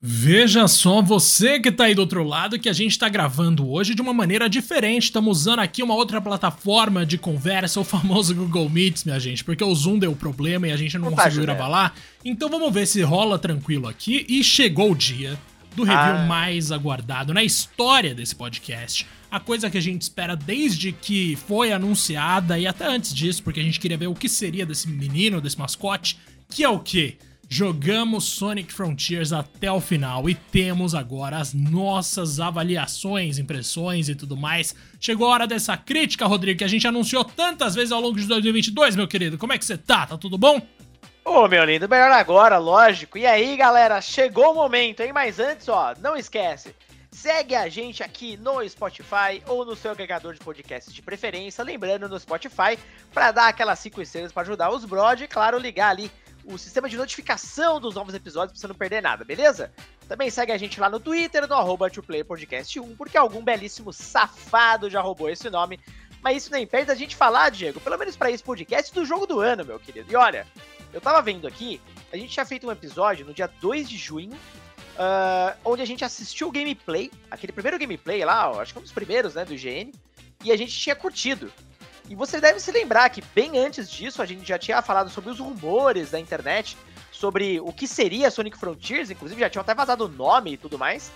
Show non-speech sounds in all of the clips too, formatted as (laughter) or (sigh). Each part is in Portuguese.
Veja só, você que tá aí do outro lado, que a gente tá gravando hoje de uma maneira diferente. Estamos usando aqui uma outra plataforma de conversa, o famoso Google Meets, minha gente, porque o Zoom deu problema e a gente não, conseguiu gravar lá. Então vamos ver se rola tranquilo aqui. E chegou o dia do review ah. mais aguardado na história desse podcast. A coisa que a gente espera desde que foi anunciada e até antes disso, porque a gente queria ver o que seria desse menino, desse mascote, que é o quê? Jogamos Sonic Frontiers até o final e temos agora as nossas avaliações, impressões e tudo mais. Chegou a hora dessa crítica, Rodrigo, que a gente anunciou tantas vezes ao longo de 2022, meu querido. Como é que você tá? Tá tudo bom? Ô, oh, meu lindo, melhor agora, lógico. E aí, galera, chegou o momento, hein? Mas antes, ó, não esquece. Segue a gente aqui no Spotify ou no seu agregador de podcasts de preferência. Lembrando no Spotify, para dar aquelas 5 estrelas para ajudar os brod e, claro, ligar ali o sistema de notificação dos novos episódios pra você não perder nada, beleza? Também segue a gente lá no Twitter, no arroba Podcast 1, porque algum belíssimo safado já roubou esse nome. Mas isso nem impede da gente falar, Diego, pelo menos para esse podcast, do jogo do ano, meu querido. E olha, eu tava vendo aqui, a gente tinha feito um episódio no dia 2 de junho, uh, onde a gente assistiu o gameplay, aquele primeiro gameplay lá, ó, acho que um dos primeiros, né, do IGN, e a gente tinha curtido. E você deve se lembrar que bem antes disso a gente já tinha falado sobre os rumores da internet, sobre o que seria Sonic Frontiers, inclusive já tinham até vazado o nome e tudo mais.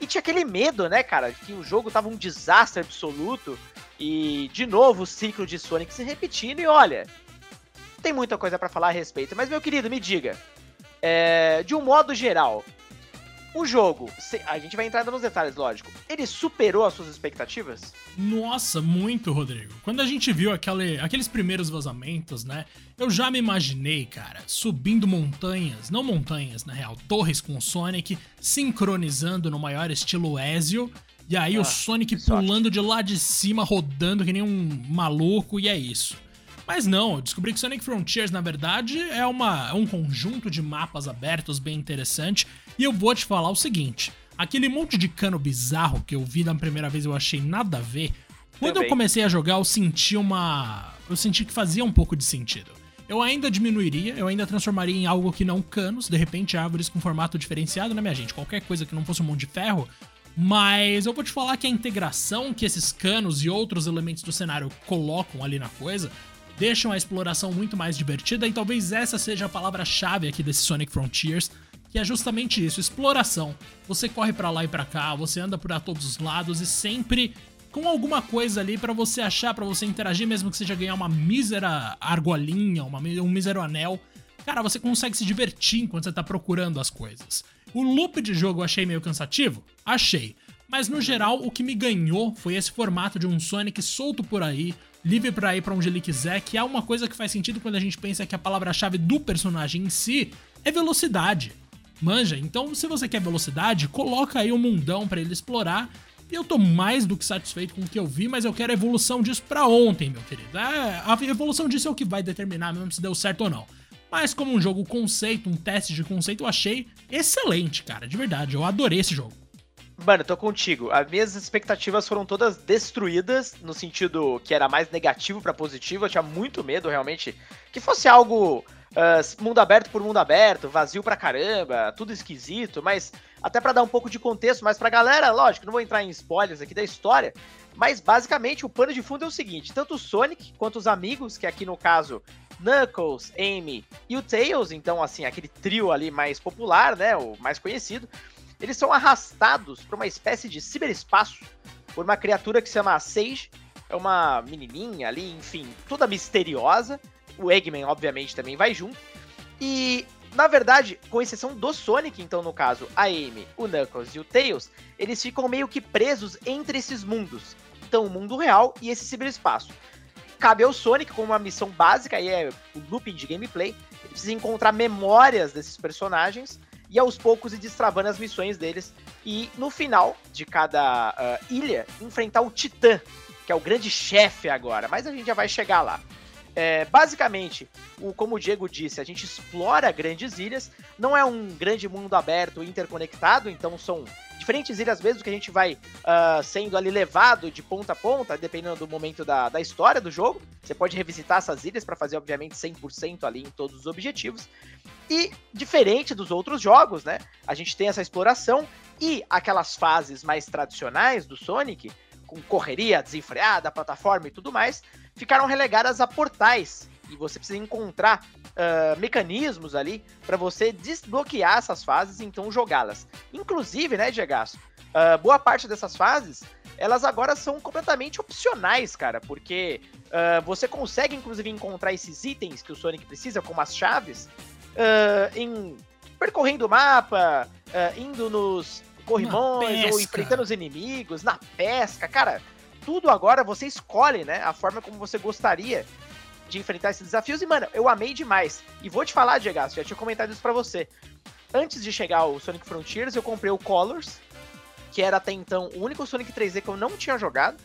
E tinha aquele medo, né, cara, que o jogo tava um desastre absoluto e de novo o ciclo de Sonic se repetindo. E olha, tem muita coisa para falar a respeito, mas meu querido, me diga, é, de um modo geral, o jogo, a gente vai entrar nos detalhes, lógico. Ele superou as suas expectativas? Nossa, muito, Rodrigo. Quando a gente viu aquele, aqueles primeiros vazamentos, né? Eu já me imaginei, cara, subindo montanhas, não montanhas, na real, torres com o Sonic, sincronizando no maior estilo Ezio. E aí ah, o Sonic pulando de lá de cima, rodando que nem um maluco, e é isso. Mas não, eu descobri que Sonic Frontiers, na verdade, é, uma, é um conjunto de mapas abertos bem interessante. E eu vou te falar o seguinte: aquele monte de cano bizarro que eu vi da primeira vez eu achei nada a ver. Quando Também. eu comecei a jogar, eu senti uma. Eu senti que fazia um pouco de sentido. Eu ainda diminuiria, eu ainda transformaria em algo que não canos, de repente árvores com formato diferenciado, né, minha gente? Qualquer coisa que não fosse um monte de ferro. Mas eu vou te falar que a integração que esses canos e outros elementos do cenário colocam ali na coisa deixam a exploração muito mais divertida e talvez essa seja a palavra-chave aqui desse Sonic Frontiers, que é justamente isso, exploração. Você corre para lá e para cá, você anda por todos os lados e sempre com alguma coisa ali para você achar, para você interagir, mesmo que seja ganhar uma mísera argolinha, uma, um mísero anel. Cara, você consegue se divertir enquanto você tá procurando as coisas. O loop de jogo eu achei meio cansativo? Achei. Mas no geral, o que me ganhou foi esse formato de um Sonic solto por aí, livre para ir para onde ele quiser, que é uma coisa que faz sentido quando a gente pensa que a palavra-chave do personagem em si é velocidade. Manja, então se você quer velocidade, coloca aí um mundão para ele explorar. E eu tô mais do que satisfeito com o que eu vi, mas eu quero a evolução disso pra ontem, meu querido. É, a evolução disso é o que vai determinar mesmo se deu certo ou não. Mas como um jogo conceito, um teste de conceito, eu achei excelente, cara, de verdade. Eu adorei esse jogo. Mano, tô contigo. As minhas expectativas foram todas destruídas, no sentido que era mais negativo para positivo. Eu tinha muito medo, realmente, que fosse algo uh, mundo aberto por mundo aberto, vazio pra caramba, tudo esquisito, mas até para dar um pouco de contexto, mas pra galera, lógico, não vou entrar em spoilers aqui da história, mas basicamente o pano de fundo é o seguinte: tanto o Sonic quanto os amigos, que aqui no caso Knuckles, Amy e o Tails, então assim, aquele trio ali mais popular, né, o mais conhecido, eles são arrastados para uma espécie de ciberespaço por uma criatura que se chama Sage. É uma menininha ali, enfim, toda misteriosa. O Eggman, obviamente, também vai junto. E, na verdade, com exceção do Sonic, então, no caso, a Amy, o Knuckles e o Tails, eles ficam meio que presos entre esses mundos. Então, o mundo real e esse ciberespaço. Cabe ao Sonic, com uma missão básica, e é o looping de gameplay, ele precisa encontrar memórias desses personagens e aos poucos ir destravando as missões deles. E no final de cada uh, ilha, enfrentar o Titã, que é o grande chefe agora. Mas a gente já vai chegar lá. É, basicamente, o, como o Diego disse, a gente explora grandes ilhas. Não é um grande mundo aberto interconectado, então são diferentes ilhas mesmo que a gente vai uh, sendo ali levado de ponta a ponta, dependendo do momento da, da história do jogo. Você pode revisitar essas ilhas para fazer, obviamente, 100% ali em todos os objetivos. E diferente dos outros jogos, né? A gente tem essa exploração e aquelas fases mais tradicionais do Sonic, com correria desenfreada, plataforma e tudo mais, ficaram relegadas a portais. E você precisa encontrar uh, mecanismos ali para você desbloquear essas fases e então jogá-las. Inclusive, né, Diego? Uh, boa parte dessas fases, elas agora são completamente opcionais, cara, porque uh, você consegue, inclusive, encontrar esses itens que o Sonic precisa, como as chaves, em percorrendo o mapa, indo nos corrimões ou enfrentando os inimigos, na pesca, cara. Tudo agora você escolhe, né? A forma como você gostaria de enfrentar esses desafios. E, mano, eu amei demais. E vou te falar, Diego, já tinha comentado isso pra você. Antes de chegar o Sonic Frontiers, eu comprei o Colors, que era até então o único Sonic 3D que eu não tinha jogado,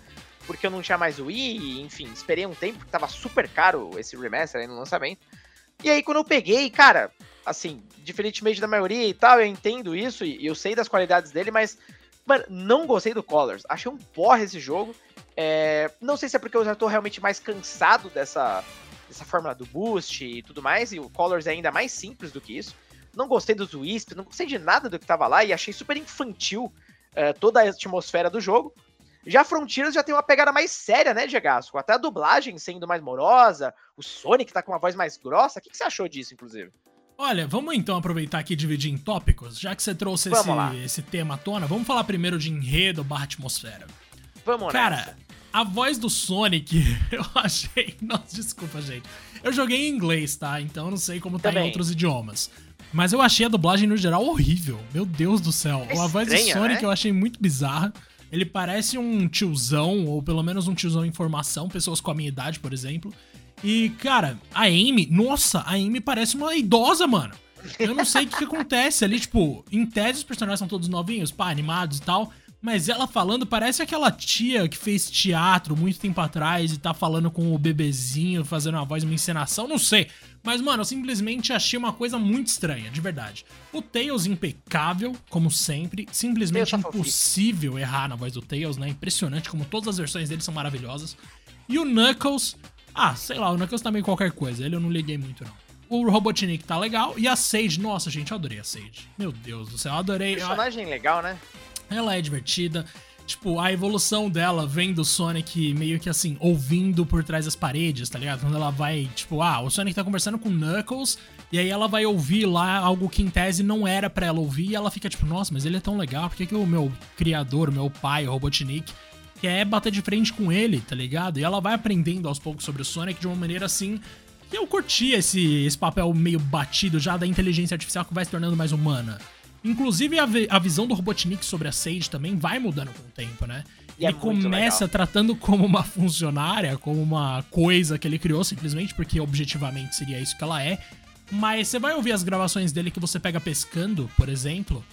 porque eu não tinha mais o Wii, enfim, esperei um tempo, porque tava super caro esse remaster aí no lançamento. E aí, quando eu peguei, cara, assim, diferentemente da maioria e tal, eu entendo isso e eu sei das qualidades dele, mas, mano, não gostei do Colors. Achei um porra esse jogo. É, não sei se é porque eu já tô realmente mais cansado dessa, dessa fórmula do boost e tudo mais, e o Colors é ainda mais simples do que isso. Não gostei dos Wisp, não gostei de nada do que tava lá e achei super infantil é, toda a atmosfera do jogo. Já Frontiers já tem uma pegada mais séria, né, Diegasco? Até a dublagem sendo mais morosa, o Sonic tá com uma voz mais grossa. O que, que você achou disso, inclusive? Olha, vamos então aproveitar aqui e dividir em tópicos, já que você trouxe esse, esse, tema à tona. Vamos falar primeiro de enredo barra atmosfera. Vamos Cara, nessa. a voz do Sonic, (laughs) eu achei. Nossa, desculpa, gente. Eu joguei em inglês, tá? Então eu não sei como tá Também. em outros idiomas. Mas eu achei a dublagem no geral horrível. Meu Deus do céu. É a voz do Sonic né? eu achei muito bizarra. Ele parece um tiozão, ou pelo menos um tiozão em formação, pessoas com a minha idade, por exemplo. E, cara, a Amy, nossa, a Amy parece uma idosa, mano. Eu não sei o que, que acontece ali, tipo, em tese os personagens são todos novinhos, pá, animados e tal. Mas ela falando parece aquela tia que fez teatro muito tempo atrás e tá falando com o bebezinho, fazendo uma voz, uma encenação, não sei. Mas, mano, eu simplesmente achei uma coisa muito estranha, de verdade. O Tails impecável, como sempre. Simplesmente tá impossível errar na voz do Tails, né? Impressionante como todas as versões dele são maravilhosas. E o Knuckles, ah, sei lá, o Knuckles também qualquer coisa. Ele eu não liguei muito, não. O Robotnik tá legal. E a Sage, nossa, gente, eu adorei a Sage. Meu Deus do céu, eu adorei. Personagem legal, né? Ela é divertida. Tipo, a evolução dela vem do Sonic meio que assim, ouvindo por trás das paredes, tá ligado? Quando ela vai, tipo, ah, o Sonic tá conversando com o Knuckles, e aí ela vai ouvir lá algo que em tese não era para ela ouvir, e ela fica tipo, nossa, mas ele é tão legal, por que, que o meu criador, meu pai, o Robotnik, quer bater de frente com ele, tá ligado? E ela vai aprendendo aos poucos sobre o Sonic de uma maneira assim. E eu curti esse, esse papel meio batido já da inteligência artificial que vai se tornando mais humana. Inclusive, a, a visão do Robotnik sobre a Sage também vai mudando com o tempo, né? E ele é começa legal. tratando como uma funcionária, como uma coisa que ele criou, simplesmente porque objetivamente seria isso que ela é. Mas você vai ouvir as gravações dele que você pega pescando, por exemplo,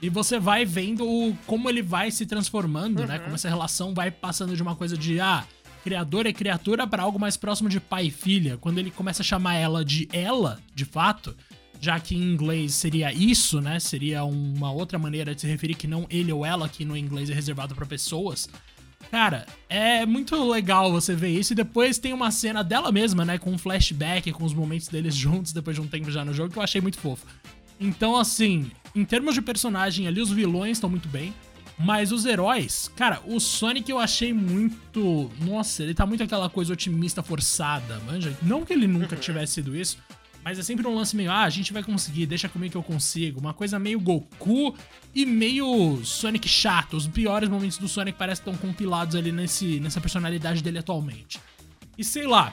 e você vai vendo como ele vai se transformando, né? uhum. né? Como essa relação vai passando de uma coisa de, ah, criador é criatura para algo mais próximo de pai e filha. Quando ele começa a chamar ela de ela, de fato, já que em inglês seria isso, né? Seria uma outra maneira de se referir que não ele ou ela, que no inglês é reservado para pessoas. Cara, é muito legal você ver isso. E depois tem uma cena dela mesma, né? Com um flashback, com os momentos deles (laughs) juntos depois de um tempo já no jogo, que eu achei muito fofo. Então, assim, em termos de personagem ali, os vilões estão muito bem. Mas os heróis, cara, o Sonic eu achei muito. Nossa, ele tá muito aquela coisa otimista forçada, manja. Não que ele nunca tivesse sido isso, mas é sempre um lance meio, ah, a gente vai conseguir, deixa comigo que eu consigo. Uma coisa meio Goku e meio Sonic chato. Os piores momentos do Sonic parecem que estão compilados ali nesse, nessa personalidade dele atualmente. E sei lá,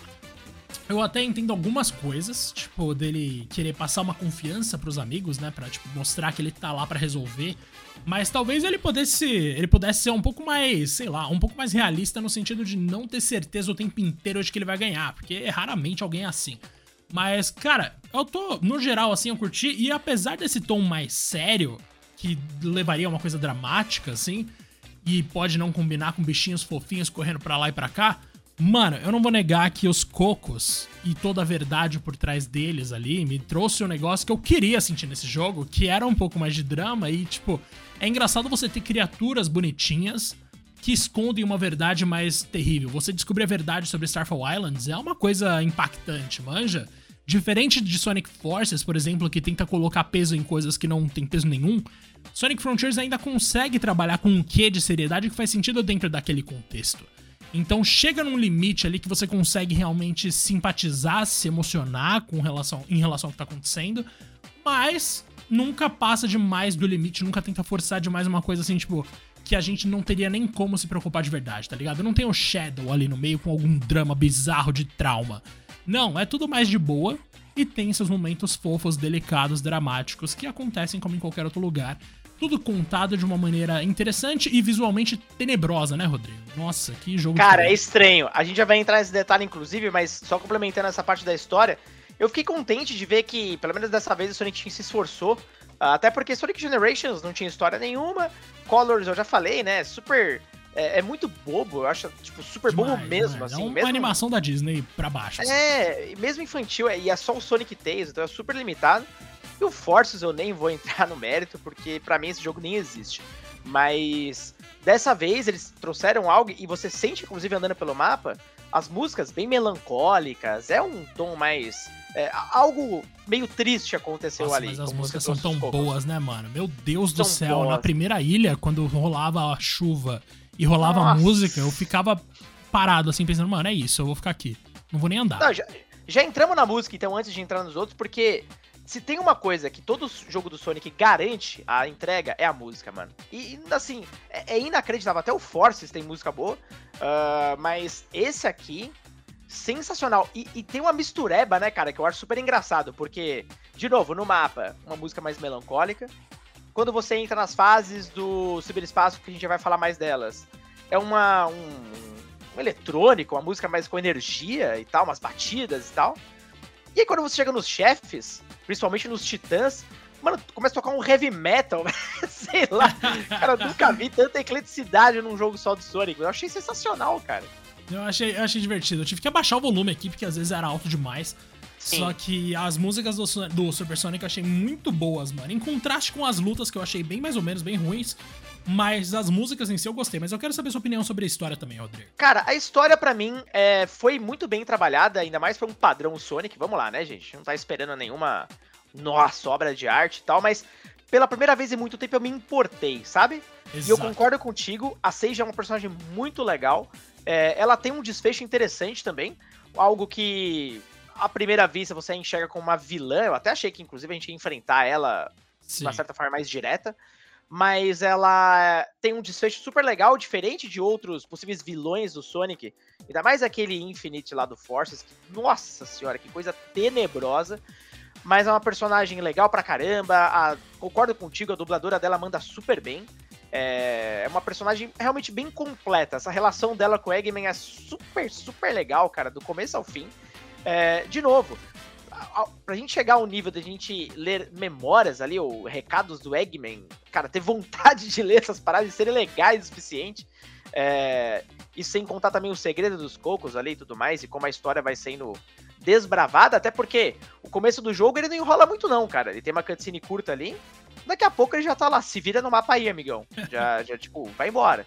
eu até entendo algumas coisas, tipo, dele querer passar uma confiança pros amigos, né? Pra, tipo, mostrar que ele tá lá para resolver. Mas talvez ele pudesse, ele pudesse ser um pouco mais, sei lá, um pouco mais realista no sentido de não ter certeza o tempo inteiro de que ele vai ganhar, porque raramente alguém é assim. Mas, cara, eu tô, no geral, assim, eu curti. E apesar desse tom mais sério, que levaria a uma coisa dramática, assim, e pode não combinar com bichinhos fofinhos correndo para lá e para cá, Mano, eu não vou negar que os cocos e toda a verdade por trás deles ali me trouxe um negócio que eu queria sentir nesse jogo, que era um pouco mais de drama e, tipo, é engraçado você ter criaturas bonitinhas que escondem uma verdade mais terrível. Você descobrir a verdade sobre Starfall Islands é uma coisa impactante, manja? Diferente de Sonic Forces, por exemplo, que tenta colocar peso em coisas que não tem peso nenhum, Sonic Frontiers ainda consegue trabalhar com um quê de seriedade que faz sentido dentro daquele contexto. Então chega num limite ali que você consegue realmente simpatizar, se emocionar com relação, em relação ao que tá acontecendo, mas nunca passa demais do limite, nunca tenta forçar demais uma coisa assim, tipo, que a gente não teria nem como se preocupar de verdade, tá ligado? Não tem o Shadow ali no meio com algum drama bizarro de trauma. Não, é tudo mais de boa e tem seus momentos fofos, delicados, dramáticos que acontecem como em qualquer outro lugar tudo contado de uma maneira interessante e visualmente tenebrosa, né, Rodrigo? Nossa, que jogo. Cara, é estranho. A gente já vai entrar nesse detalhe, inclusive, mas só complementando essa parte da história, eu fiquei contente de ver que, pelo menos dessa vez, o Sonic Team se esforçou. Até porque Sonic Generations não tinha história nenhuma. Colors, eu já falei, né? Super. É, é muito bobo, eu acho, tipo, super demais, bobo mesmo, demais. assim. É uma mesmo... animação da Disney pra baixo. Assim. É, mesmo infantil, e é só o Sonic Tails, então é super limitado. E o Forces eu nem vou (laughs) entrar no mérito, porque para mim esse jogo nem existe. Mas dessa vez eles trouxeram algo, e você sente, inclusive, andando pelo mapa, as músicas bem melancólicas, é um tom mais. É, algo meio triste aconteceu Nossa, ali. Mas as músicas são tão boas, né, mano? Meu Deus do céu, boas. na primeira ilha, quando rolava a chuva e rolava Nossa. música, eu ficava parado assim, pensando, mano, é isso, eu vou ficar aqui. Não vou nem andar. Não, já, já entramos na música, então, antes de entrar nos outros, porque se tem uma coisa que todo jogo do Sonic garante a entrega, é a música, mano. E, assim, é, é inacreditável. Até o Forces tem música boa, uh, mas esse aqui, sensacional. E, e, tem uma mistureba, né, cara, que eu acho super engraçado, porque, de novo, no mapa, uma música mais melancólica. Quando você entra nas fases do ciberespaço, que a gente vai falar mais delas, é uma, um, um eletrônico, uma música mais com energia e tal, umas batidas e tal. E aí quando você chega nos chefes, principalmente nos titãs, mano, começa a tocar um heavy metal, (laughs) sei lá. Cara, nunca vi tanta ecleticidade num jogo só do Sonic. Eu achei sensacional, cara. Eu achei, eu achei divertido. Eu tive que abaixar o volume aqui, porque às vezes era alto demais. Sim. Só que as músicas do, do Super Sonic eu achei muito boas, mano. Em contraste com as lutas que eu achei bem mais ou menos, bem ruins. Mas as músicas em si eu gostei. Mas eu quero saber sua opinião sobre a história também, Rodrigo. Cara, a história para mim é, foi muito bem trabalhada, ainda mais pra um padrão Sonic. Vamos lá, né, gente? Não tá esperando nenhuma nossa obra de arte e tal, mas pela primeira vez em muito tempo eu me importei, sabe? Exato. E eu concordo contigo, a Sage é uma personagem muito legal. É, ela tem um desfecho interessante também. Algo que à primeira vista você enxerga como uma vilã. Eu até achei que, inclusive, a gente ia enfrentar ela Sim. de uma certa forma mais direta. Mas ela tem um desfecho super legal, diferente de outros possíveis vilões do Sonic, ainda mais aquele Infinite lá do Forces, que, nossa senhora, que coisa tenebrosa, mas é uma personagem legal pra caramba, a, concordo contigo, a dubladora dela manda super bem, é, é uma personagem realmente bem completa, essa relação dela com o Eggman é super, super legal, cara, do começo ao fim, é, de novo, pra gente chegar ao nível da gente ler memórias ali, ou recados do Eggman, cara, ter (laughs) vontade de ler essas paradas e serem legais o suficiente. É, e sem contar também o segredo dos cocos ali e tudo mais, e como a história vai sendo desbravada, até porque o começo do jogo ele não enrola muito, não, cara. Ele tem uma cutscene curta ali, daqui a pouco ele já tá lá, se vira no mapa aí, amigão. Já, (laughs) já tipo, vai embora.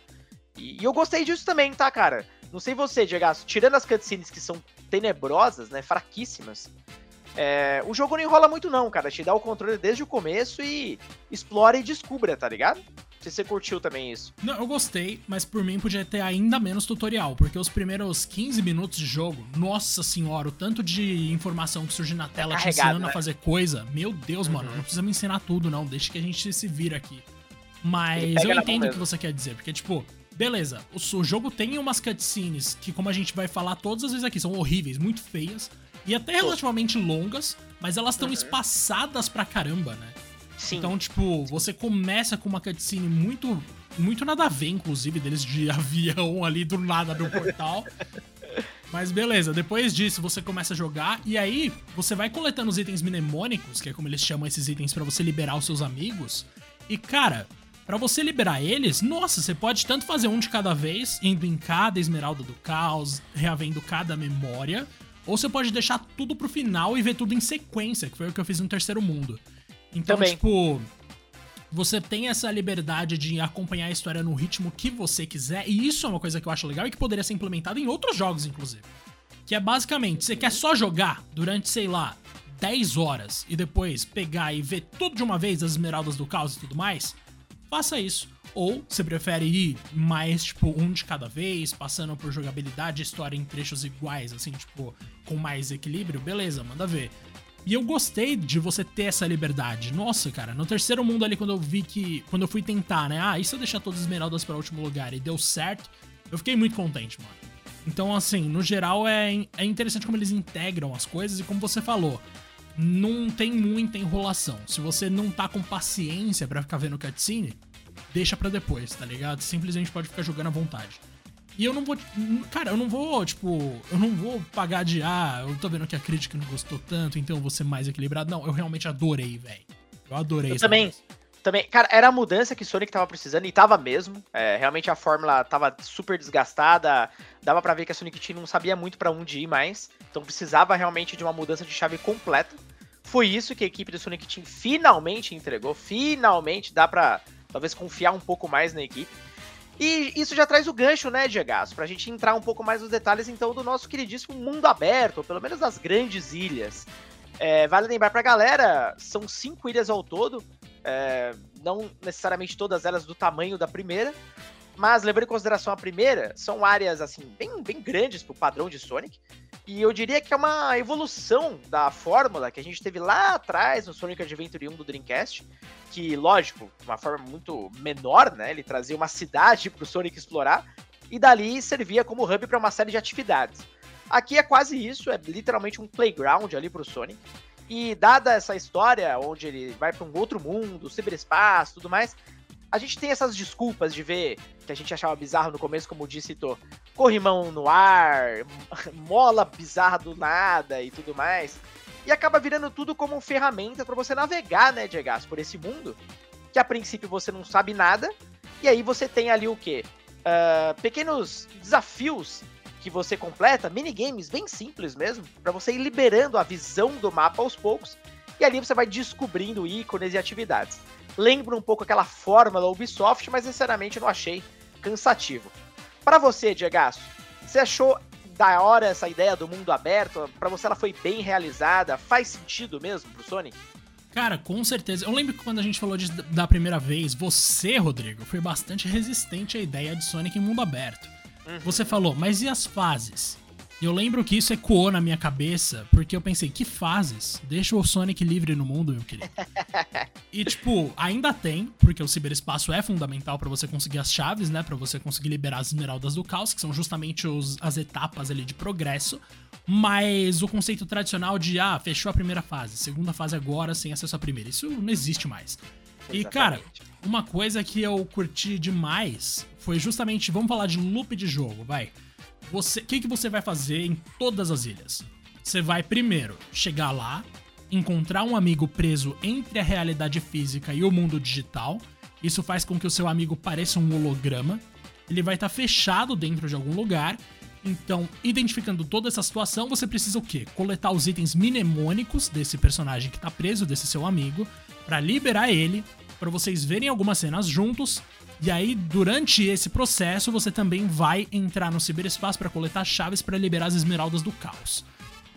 E, e eu gostei disso também, tá, cara? Não sei você, Diego, tirando as cutscenes que são tenebrosas, né, fraquíssimas, é, o jogo não enrola muito, não, cara. Te dá o controle desde o começo e explora e descubra, tá ligado? Se você curtiu também isso. Não, eu gostei, mas por mim podia ter ainda menos tutorial, porque os primeiros 15 minutos de jogo, nossa senhora, o tanto de informação que surge na tela é te ensinando né? a fazer coisa, meu Deus, uhum. mano, não precisa me ensinar tudo, não. Deixa que a gente se vira aqui. Mas eu entendo o que você quer dizer, porque, tipo, beleza, o, o jogo tem umas cutscenes que, como a gente vai falar todas as vezes aqui, são horríveis, muito feias e até relativamente longas, mas elas estão uhum. espaçadas pra caramba, né? Sim. Então, tipo, você começa com uma cutscene muito, muito nada a ver, inclusive, deles de (laughs) avião ali do nada do portal. Mas beleza, depois disso você começa a jogar e aí você vai coletando os itens mnemônicos, que é como eles chamam esses itens para você liberar os seus amigos. E cara, Para você liberar eles, nossa, você pode tanto fazer um de cada vez, indo em cada esmeralda do caos, reavendo cada memória, ou você pode deixar tudo pro final e ver tudo em sequência, que foi o que eu fiz no terceiro mundo. Então, Também. tipo, você tem essa liberdade de acompanhar a história no ritmo que você quiser, e isso é uma coisa que eu acho legal e que poderia ser implementada em outros jogos, inclusive. Que é basicamente, você quer só jogar durante, sei lá, 10 horas e depois pegar e ver tudo de uma vez as esmeraldas do caos e tudo mais, faça isso. Ou você prefere ir mais, tipo, um de cada vez, passando por jogabilidade história em trechos iguais, assim, tipo, com mais equilíbrio, beleza, manda ver. E eu gostei de você ter essa liberdade. Nossa, cara, no terceiro mundo ali, quando eu vi que. Quando eu fui tentar, né? Ah, e se eu deixar todas as esmeraldas para o último lugar e deu certo, eu fiquei muito contente, mano. Então, assim, no geral é, é interessante como eles integram as coisas e como você falou, não tem muita enrolação. Se você não tá com paciência para ficar vendo cutscene, deixa para depois, tá ligado? Simplesmente pode ficar jogando à vontade. E eu não vou. Cara, eu não vou, tipo. Eu não vou pagar de. Ah, eu tô vendo que a crítica não gostou tanto, então eu vou ser mais equilibrado. Não, eu realmente adorei, velho. Eu adorei eu também. Também, cara, era a mudança que Sonic tava precisando e tava mesmo. É, realmente a fórmula tava super desgastada. Dava para ver que a Sonic Team não sabia muito para onde ir mais. Então precisava realmente de uma mudança de chave completa. Foi isso que a equipe do Sonic Team finalmente entregou. Finalmente dá pra talvez confiar um pouco mais na equipe. E isso já traz o gancho, né, Diego? Pra gente entrar um pouco mais nos detalhes, então, do nosso queridíssimo mundo aberto, ou pelo menos das grandes ilhas. É, vale lembrar pra galera, são cinco ilhas ao todo, é, não necessariamente todas elas do tamanho da primeira, mas levando em consideração a primeira, são áreas, assim, bem, bem grandes pro padrão de Sonic, e eu diria que é uma evolução da fórmula que a gente teve lá atrás no Sonic Adventure 1 do Dreamcast, que, lógico, de uma forma muito menor, né? Ele trazia uma cidade para o Sonic explorar e dali servia como hub para uma série de atividades. Aqui é quase isso, é literalmente um playground ali para o Sonic. E dada essa história, onde ele vai para um outro mundo, ciberespaço, tudo mais, a gente tem essas desculpas de ver que a gente achava bizarro no começo, como o Di corrimão no ar, (laughs) mola bizarra do nada e tudo mais. E acaba virando tudo como ferramenta para você navegar, né, Diego, por esse mundo, que a princípio você não sabe nada, e aí você tem ali o quê? Uh, pequenos desafios que você completa, minigames bem simples mesmo, para você ir liberando a visão do mapa aos poucos, e ali você vai descobrindo ícones e atividades lembra um pouco aquela fórmula Ubisoft, mas sinceramente não achei cansativo. Para você, Diego, você achou da hora essa ideia do mundo aberto? Para você ela foi bem realizada? Faz sentido mesmo pro Sonic? Cara, com certeza. Eu lembro que quando a gente falou disso da primeira vez, você, Rodrigo, foi bastante resistente à ideia de Sonic em mundo aberto. Uhum. Você falou, mas e as fases? Eu lembro que isso ecoou na minha cabeça, porque eu pensei, que fases? Deixa o Sonic livre no mundo, meu querido. (laughs) e, tipo, ainda tem, porque o ciberespaço é fundamental para você conseguir as chaves, né? para você conseguir liberar as esmeraldas do caos, que são justamente os, as etapas ali de progresso. Mas o conceito tradicional de, ah, fechou a primeira fase, segunda fase agora, sem acesso à primeira, isso não existe mais. Exatamente. E, cara, uma coisa que eu curti demais foi justamente, vamos falar de loop de jogo, vai você, o que, que você vai fazer em todas as ilhas? Você vai primeiro chegar lá, encontrar um amigo preso entre a realidade física e o mundo digital. Isso faz com que o seu amigo pareça um holograma. Ele vai estar tá fechado dentro de algum lugar. Então, identificando toda essa situação, você precisa o quê? Coletar os itens mnemônicos desse personagem que está preso, desse seu amigo, para liberar ele, para vocês verem algumas cenas juntos e aí, durante esse processo, você também vai entrar no ciberespaço para coletar chaves para liberar as esmeraldas do caos.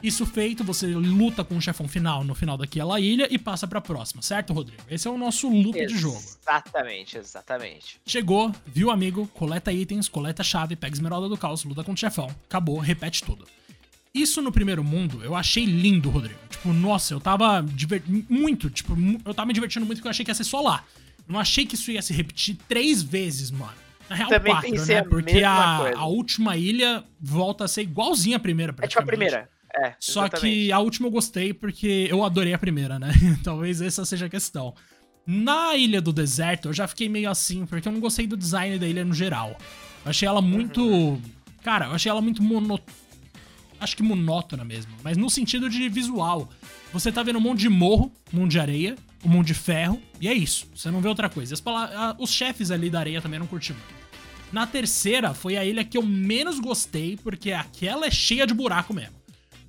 Isso feito, você luta com o chefão final no final daquela ilha e passa pra próxima, certo, Rodrigo? Esse é o nosso loop exatamente, de jogo. Exatamente, exatamente. Chegou, viu amigo, coleta itens, coleta chave, pega esmeralda do caos, luta com o chefão, acabou, repete tudo. Isso no primeiro mundo eu achei lindo, Rodrigo. Tipo, nossa, eu tava muito, tipo, eu tava me divertindo muito porque eu achei que ia ser só lá. Não achei que isso ia se repetir três vezes, mano. Na real, Também quatro, né? Porque a, a, última ilha volta a ser igualzinha à primeira. É tipo a primeira. É, Só que a última eu gostei porque eu adorei a primeira, né? (laughs) Talvez essa seja a questão. Na Ilha do Deserto, eu já fiquei meio assim, porque eu não gostei do design da ilha no geral. Eu achei ela muito. Uhum. Cara, eu achei ela muito mono... Acho que monótona mesmo. Mas no sentido de visual. Você tá vendo um monte de morro, um monte de areia, o Mundo de Ferro, e é isso. Você não vê outra coisa. os chefes ali da areia também não curti muito. Na terceira, foi a ilha que eu menos gostei, porque aquela é cheia de buraco mesmo.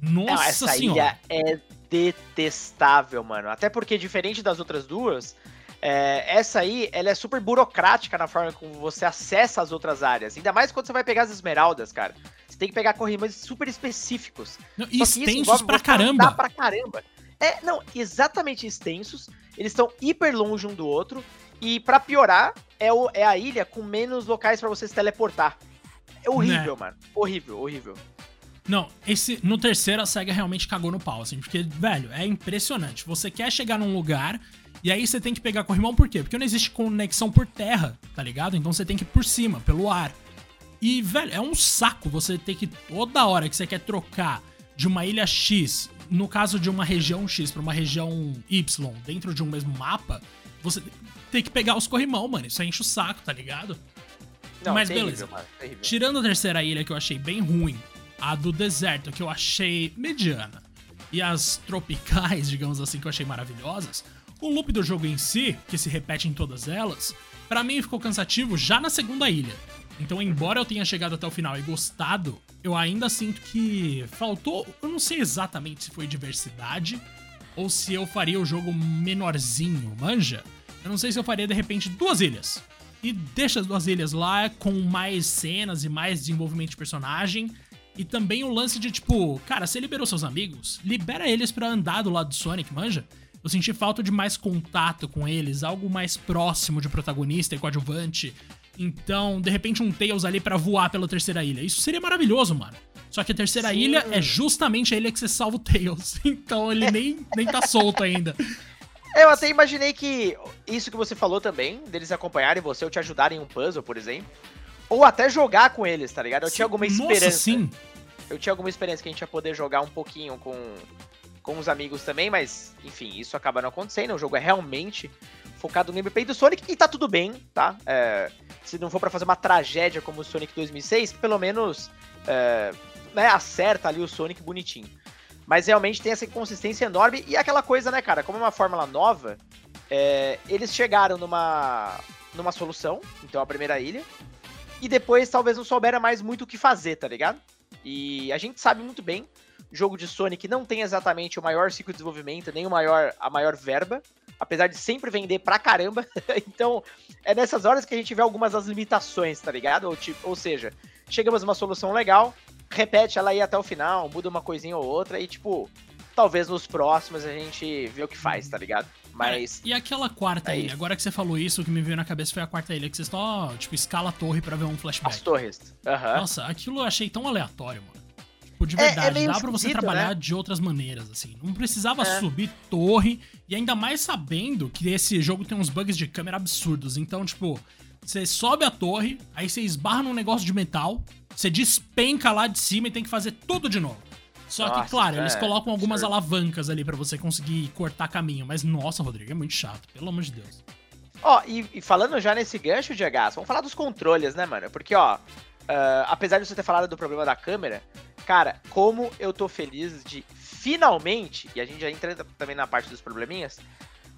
Nossa não, essa senhora. ilha é detestável, mano. Até porque, diferente das outras duas, é, essa aí, ela é super burocrática na forma como você acessa as outras áreas. Ainda mais quando você vai pegar as esmeraldas, cara. Você tem que pegar corrimões super específicos. Não, extensos pra caramba. pra caramba. É, não, exatamente extensos. Eles estão hiper longe um do outro. E para piorar, é, o, é a ilha com menos locais para você se teleportar. É horrível, né? mano. Horrível, horrível. Não, esse no terceiro a SEGA realmente cagou no pau, assim, porque, velho, é impressionante. Você quer chegar num lugar e aí você tem que pegar corrimão, por quê? Porque não existe conexão por terra, tá ligado? Então você tem que ir por cima, pelo ar. E, velho, é um saco você ter que toda hora que você quer trocar de uma ilha X, no caso de uma região X para uma região Y, dentro de um mesmo mapa, você tem que pegar os corrimão, mano. Isso enche o saco, tá ligado? Não, Mas terrível, beleza. Mano, Tirando a terceira ilha que eu achei bem ruim, a do deserto que eu achei mediana e as tropicais, (laughs) digamos assim, que eu achei maravilhosas, o loop do jogo em si, que se repete em todas elas, para mim ficou cansativo já na segunda ilha. Então, embora eu tenha chegado até o final e gostado, eu ainda sinto que faltou. Eu não sei exatamente se foi diversidade ou se eu faria o jogo menorzinho, manja? Eu não sei se eu faria de repente duas ilhas. E deixa as duas ilhas lá com mais cenas e mais desenvolvimento de personagem. E também o lance de tipo, cara, você liberou seus amigos, libera eles para andar do lado do Sonic, manja? Eu senti falta de mais contato com eles, algo mais próximo de protagonista e coadjuvante. Então, de repente, um Tails ali para voar pela terceira ilha. Isso seria maravilhoso, mano. Só que a terceira Sim. ilha é justamente a ilha que você salva o Tails. (laughs) Então ele nem, nem tá solto ainda. Eu até imaginei que isso que você falou também, deles acompanharem você ou te ajudarem em um puzzle, por exemplo. Ou até jogar com eles, tá ligado? Eu sim, tinha alguma esperança. Nossa, sim. Eu tinha alguma experiência que a gente ia poder jogar um pouquinho com, com os amigos também, mas, enfim, isso acaba não acontecendo. O jogo é realmente focado no gameplay do Sonic e tá tudo bem, tá? É, se não for para fazer uma tragédia como o Sonic 2006, pelo menos é, né, acerta ali o Sonic bonitinho. Mas realmente tem essa inconsistência enorme e aquela coisa, né, cara? Como é uma fórmula nova, é, eles chegaram numa, numa solução, então a primeira ilha, e depois talvez não souberam mais muito o que fazer, tá ligado? E a gente sabe muito bem, jogo de Sonic não tem exatamente o maior ciclo de desenvolvimento, nem o maior, a maior verba, apesar de sempre vender pra caramba. (laughs) então, é nessas horas que a gente vê algumas das limitações, tá ligado? Ou, tipo, ou seja, chegamos a uma solução legal, repete ela aí até o final, muda uma coisinha ou outra e, tipo, talvez nos próximos a gente vê o que faz, tá ligado? Mas. É, e aquela quarta é ilha? Agora que você falou isso, o que me veio na cabeça foi a quarta ilha, que você só, tipo, escala a torre pra ver um flashback. As torres. Uhum. Nossa, aquilo eu achei tão aleatório, mano. Tipo, de verdade, é, é dá pra você trabalhar né? de outras maneiras, assim. Não precisava é. subir torre, e ainda mais sabendo que esse jogo tem uns bugs de câmera absurdos. Então, tipo, você sobe a torre, aí você esbarra num negócio de metal, você despenca lá de cima e tem que fazer tudo de novo. Só nossa, que, claro, é, eles colocam algumas absurdo. alavancas ali para você conseguir cortar caminho. Mas, nossa, Rodrigo, é muito chato, pelo amor de Deus. Ó, e, e, falando já nesse gancho de Gas, vamos falar dos controles, né, mano? Porque, ó, uh, apesar de você ter falado do problema da câmera, cara, como eu tô feliz de finalmente, e a gente já entra também na parte dos probleminhas,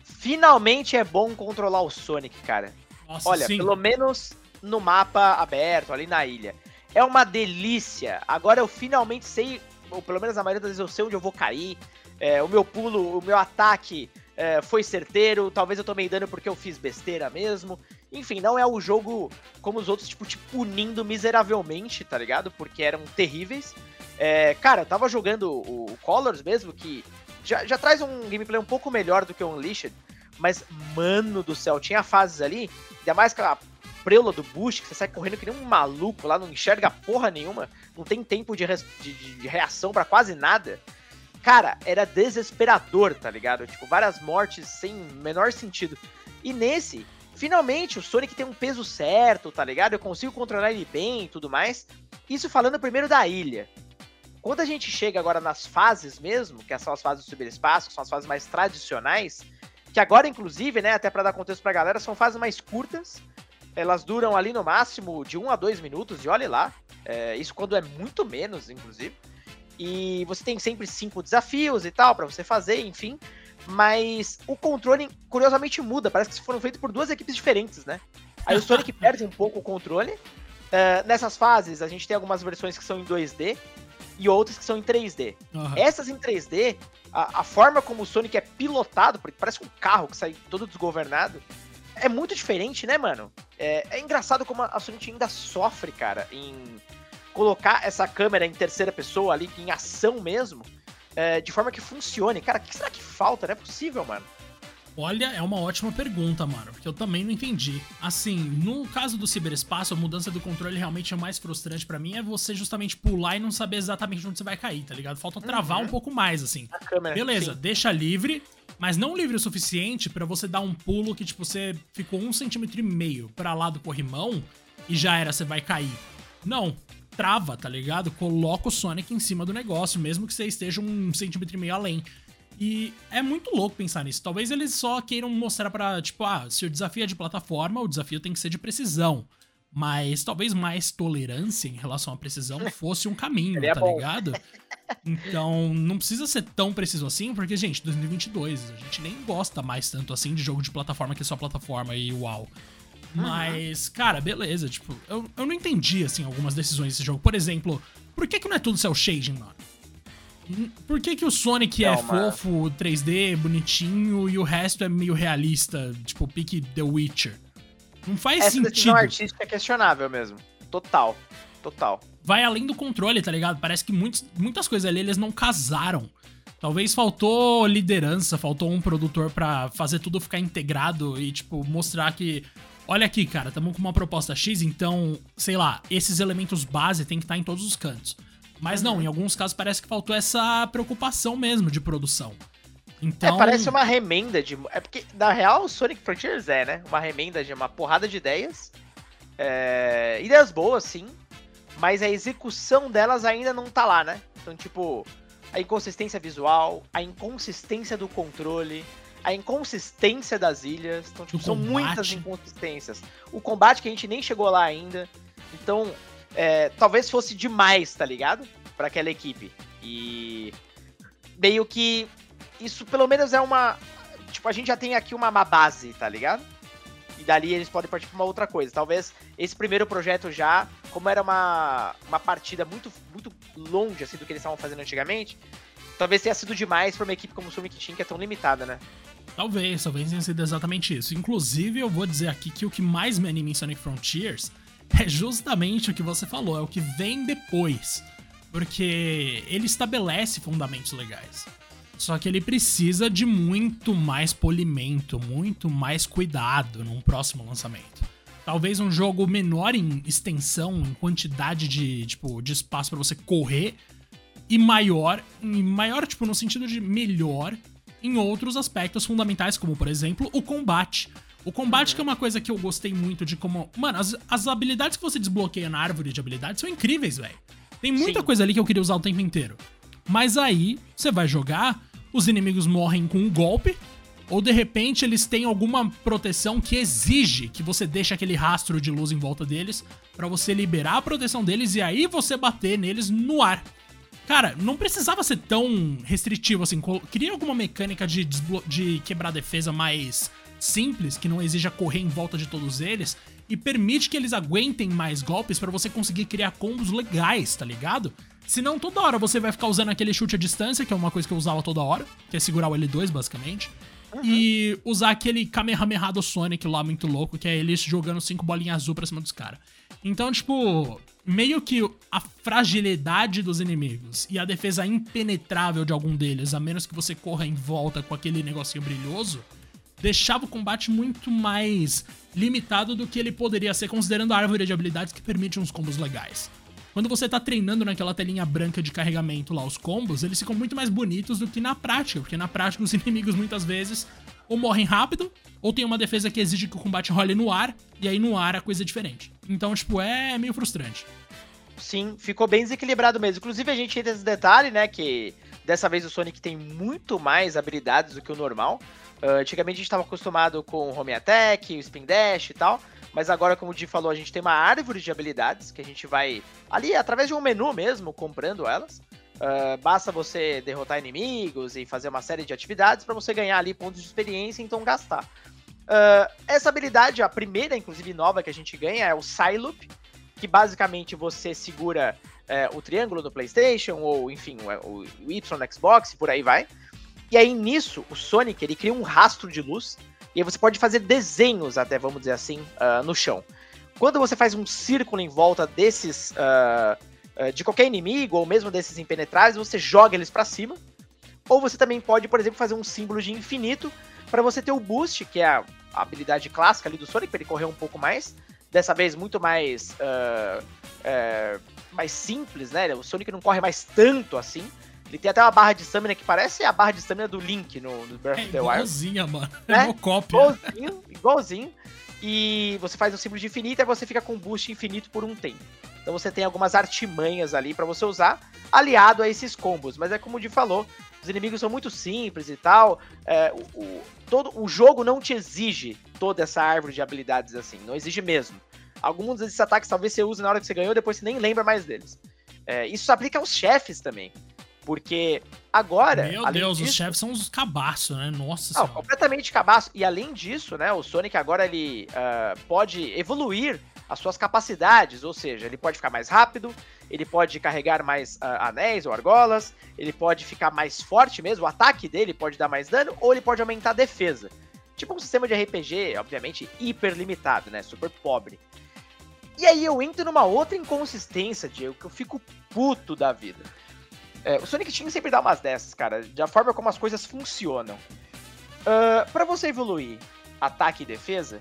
finalmente é bom controlar o Sonic, cara. Nossa, Olha, sim. pelo menos no mapa aberto, ali na ilha. É uma delícia. Agora eu finalmente sei, ou pelo menos a maioria das vezes eu sei onde eu vou cair. É, o meu pulo, o meu ataque é, foi certeiro. Talvez eu tomei dano porque eu fiz besteira mesmo. Enfim, não é o jogo como os outros, tipo, te punindo miseravelmente, tá ligado? Porque eram terríveis. É, cara, eu tava jogando o, Colors mesmo, que já, já traz um gameplay um pouco melhor do que o Unleashed. Mas, mano do céu, tinha fases ali, ainda mais com a preula do Bush, que você sai correndo que nem um maluco lá, não enxerga porra nenhuma, não tem tempo de, de, de reação para quase nada. Cara, era desesperador, tá ligado? Tipo, várias mortes sem menor sentido. E nesse, finalmente, o Sonic tem um peso certo, tá ligado? Eu consigo controlar ele bem e tudo mais. Isso falando primeiro da ilha. Quando a gente chega agora nas fases mesmo, que são as fases do ciberespaço, que são as fases mais tradicionais, que agora, inclusive, né, até para dar contexto pra galera, são fases mais curtas. Elas duram ali no máximo de 1 a 2 minutos, e olhe lá. É, isso quando é muito menos, inclusive. E você tem sempre cinco desafios e tal para você fazer, enfim. mas o controle, curiosamente, muda. Parece que foram feitos por duas equipes diferentes, né? Aí o Sonic (laughs) perde um pouco o controle. Uh, nessas fases, a gente tem algumas versões que são em 2D e outras que são em 3D. Uhum. Essas em 3D, a, a, forma como o Sonic é pilotado, porque parece um carro que sai todo desgovernado, é muito diferente, né, mano? É, é engraçado como a Sonic ainda sofre, cara, em colocar essa câmera em terceira pessoa ali, em ação mesmo, é, de forma que funcione. Cara, o que será que falta? Não é possível, mano. Olha, é uma ótima pergunta, mano, porque eu também não entendi. Assim, no caso do ciberespaço, a mudança do controle realmente é mais frustrante para mim é você justamente pular e não saber exatamente onde você vai cair, tá ligado? Falta travar uhum. um pouco mais, assim. Câmera, Beleza, sim. deixa livre, mas não livre o suficiente para você dar um pulo que, tipo, você ficou um centímetro e meio pra lá do corrimão e já era, você vai cair. Não, trava, tá ligado? Coloca o Sonic em cima do negócio, mesmo que você esteja um centímetro e meio além. E é muito louco pensar nisso. Talvez eles só queiram mostrar para tipo, ah, se o desafio é de plataforma, o desafio tem que ser de precisão. Mas talvez mais tolerância em relação à precisão (laughs) fosse um caminho, tá bom. ligado? Então, não precisa ser tão preciso assim, porque, gente, 2022, a gente nem gosta mais tanto assim de jogo de plataforma que é só plataforma e uau. Mas, cara, beleza, tipo, eu, eu não entendi, assim, algumas decisões desse jogo. Por exemplo, por que que não é tudo cel shading, mano? Por que, que o Sonic é fofo, 3D, bonitinho e o resto é meio realista, tipo pique The Witcher? Não faz Essa sentido. Essa decisão artística é questionável mesmo. Total. Total. Vai além do controle, tá ligado? Parece que muitos, muitas coisas ali eles não casaram. Talvez faltou liderança, faltou um produtor para fazer tudo ficar integrado e, tipo, mostrar que. Olha aqui, cara, estamos com uma proposta X, então, sei lá, esses elementos base tem que estar tá em todos os cantos. Mas não, em alguns casos parece que faltou essa preocupação mesmo de produção. Então... É, parece uma remenda de. É porque, na real, Sonic Frontiers é, né? Uma remenda de uma porrada de ideias. É... Ideias boas, sim. Mas a execução delas ainda não tá lá, né? Então, tipo, a inconsistência visual, a inconsistência do controle, a inconsistência das ilhas. Então, tipo, são muitas inconsistências. O combate que a gente nem chegou lá ainda. Então, é, talvez fosse demais, tá ligado? Para aquela equipe. E meio que isso pelo menos é uma. Tipo, a gente já tem aqui uma, uma base, tá ligado? E dali eles podem partir pra uma outra coisa. Talvez esse primeiro projeto já, como era uma, uma partida muito, muito longe assim, do que eles estavam fazendo antigamente, talvez tenha sido demais pra uma equipe como o Sonic Team, que é tão limitada, né? Talvez, talvez tenha sido exatamente isso. Inclusive, eu vou dizer aqui que o que mais me anima em Sonic Frontiers (laughs) é justamente o que você falou, é o que vem depois. Porque ele estabelece fundamentos legais. Só que ele precisa de muito mais polimento, muito mais cuidado num próximo lançamento. Talvez um jogo menor em extensão, em quantidade de, tipo, de espaço para você correr e maior, e maior tipo no sentido de melhor em outros aspectos fundamentais, como por exemplo, o combate. O combate, que é uma coisa que eu gostei muito de como. Mano, as, as habilidades que você desbloqueia na árvore de habilidades são incríveis, velho. Tem muita Sim. coisa ali que eu queria usar o tempo inteiro. Mas aí, você vai jogar, os inimigos morrem com um golpe, ou de repente eles têm alguma proteção que exige que você deixe aquele rastro de luz em volta deles para você liberar a proteção deles e aí você bater neles no ar. Cara, não precisava ser tão restritivo assim. Queria alguma mecânica de, de quebrar defesa mais simples, que não exija correr em volta de todos eles, e permite que eles aguentem mais golpes para você conseguir criar combos legais, tá ligado? Senão toda hora você vai ficar usando aquele chute à distância, que é uma coisa que eu usava toda hora, que é segurar o L2 basicamente. Uhum. E usar aquele Kamehameha do Sonic lá muito louco, que é ele jogando cinco bolinhas azul pra cima dos caras. Então, tipo, meio que a fragilidade dos inimigos e a defesa impenetrável de algum deles, a menos que você corra em volta com aquele negocinho brilhoso, deixava o combate muito mais limitado do que ele poderia ser, considerando a árvore de habilidades que permite uns combos legais. Quando você tá treinando naquela telinha branca de carregamento lá, os combos, eles ficam muito mais bonitos do que na prática, porque na prática os (laughs) inimigos muitas vezes ou morrem rápido, ou tem uma defesa que exige que o combate role no ar, e aí no ar a coisa é diferente. Então, tipo, é meio frustrante. Sim, ficou bem desequilibrado mesmo. Inclusive, a gente tem esse detalhe, né, que dessa vez o Sonic tem muito mais habilidades do que o normal. Uh, antigamente a gente estava acostumado com o Home Attack, o Spin Dash e tal, mas agora, como o Di falou, a gente tem uma árvore de habilidades que a gente vai ali através de um menu mesmo comprando elas. Uh, basta você derrotar inimigos e fazer uma série de atividades para você ganhar ali pontos de experiência e então gastar. Uh, essa habilidade, a primeira, inclusive nova que a gente ganha, é o Psyloop, que basicamente você segura uh, o triângulo no PlayStation, ou enfim, o, o Y no Xbox, e por aí vai. E aí nisso, o Sonic ele cria um rastro de luz, e aí você pode fazer desenhos, até vamos dizer assim, uh, no chão. Quando você faz um círculo em volta desses. de qualquer inimigo, ou mesmo desses impenetráveis, você joga eles para cima. Ou você também pode, por exemplo, fazer um símbolo de infinito para você ter o boost, que é a habilidade clássica ali do Sonic, para ele correr um pouco mais. Dessa vez muito mais. Uh, uh, mais simples, né? O Sonic não corre mais tanto assim. Ele tem até uma barra de stamina que parece a barra de stamina do Link no, no Breath é of the Wild. Igualzinha, mano. É, é uma cópia. Igualzinho, igualzinho. E você faz um símbolo de infinito e você fica com boost infinito por um tempo. Então você tem algumas artimanhas ali para você usar, aliado a esses combos. Mas é como o Di falou, os inimigos são muito simples e tal. É, o, o, todo, o jogo não te exige toda essa árvore de habilidades assim, não exige mesmo. Alguns desses ataques talvez você use na hora que você ganhou, depois você nem lembra mais deles. É, isso se aplica aos chefes também. Porque agora. Meu Deus, disso, os chefes são uns cabaços, né? Nossa não, senhora. completamente cabaço. E além disso, né? O Sonic agora ele uh, pode evoluir as suas capacidades, ou seja, ele pode ficar mais rápido, ele pode carregar mais uh, anéis ou argolas, ele pode ficar mais forte mesmo, o ataque dele pode dar mais dano, ou ele pode aumentar a defesa. Tipo um sistema de RPG, obviamente, hiper limitado, né? Super pobre. E aí eu entro numa outra inconsistência, Diego, que eu fico puto da vida. É, o Sonic Team sempre dá umas dessas, cara, da forma como as coisas funcionam. Uh, ah, para você evoluir ataque e defesa,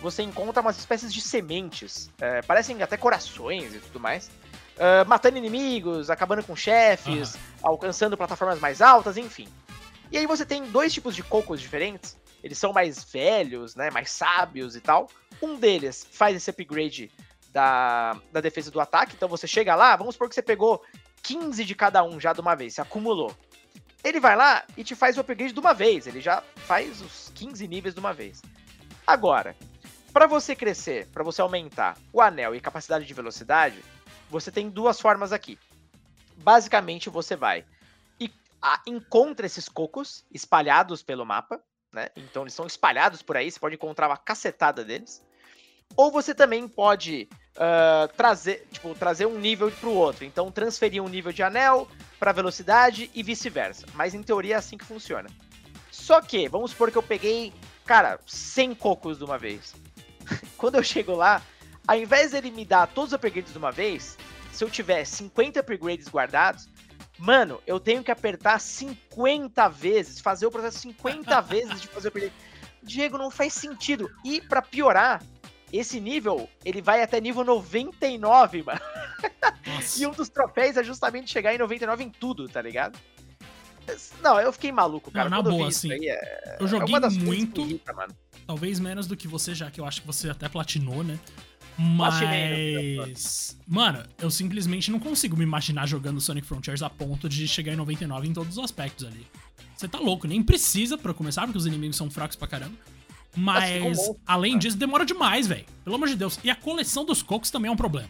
você encontra umas espécies de sementes, é, parecem até corações e tudo mais, uh, matando inimigos, acabando com chefes, uhum. alcançando plataformas mais altas, enfim. E aí você tem dois tipos de cocos diferentes, eles são mais velhos, né, mais sábios e tal. Um deles faz esse upgrade da, da defesa do ataque, então você chega lá, vamos supor que você pegou 15 de cada um já de uma vez, você acumulou. Ele vai lá e te faz o upgrade de uma vez, ele já faz os 15 níveis de uma vez. Agora, para você crescer, para você aumentar o anel e capacidade de velocidade, você tem duas formas aqui. Basicamente, você vai e encontra esses cocos espalhados pelo mapa, né? Então eles são espalhados por aí, você pode encontrar uma cacetada deles. Ou você também pode uh, trazer, tipo, trazer um nível para o outro. Então transferir um nível de anel para velocidade e vice-versa. Mas em teoria é assim que funciona. Só que, vamos supor que eu peguei, cara, 100 cocos de uma vez. (laughs) quando eu chego lá, ao invés dele me dar todos os upgrades de uma vez, se eu tiver 50 upgrades guardados, mano, eu tenho que apertar 50 vezes, fazer o processo 50 (laughs) vezes de fazer o upgrade. Diego, não faz sentido. E para piorar, esse nível, ele vai até nível 99, mano. (laughs) e um dos troféus é justamente chegar em 99 em tudo, tá ligado? Não, eu fiquei maluco, cara. Não, na boa, assim. É... Eu joguei é muito. Irrita, talvez menos do que você, já que eu acho que você até platinou, né? Mas. Mano, eu simplesmente não consigo me imaginar jogando Sonic Frontiers a ponto de chegar em 99 em todos os aspectos ali. Você tá louco, nem precisa para começar, porque os inimigos são fracos pra caramba. Mas, além disso, demora demais, velho. Pelo amor de Deus. E a coleção dos cocos também é um problema.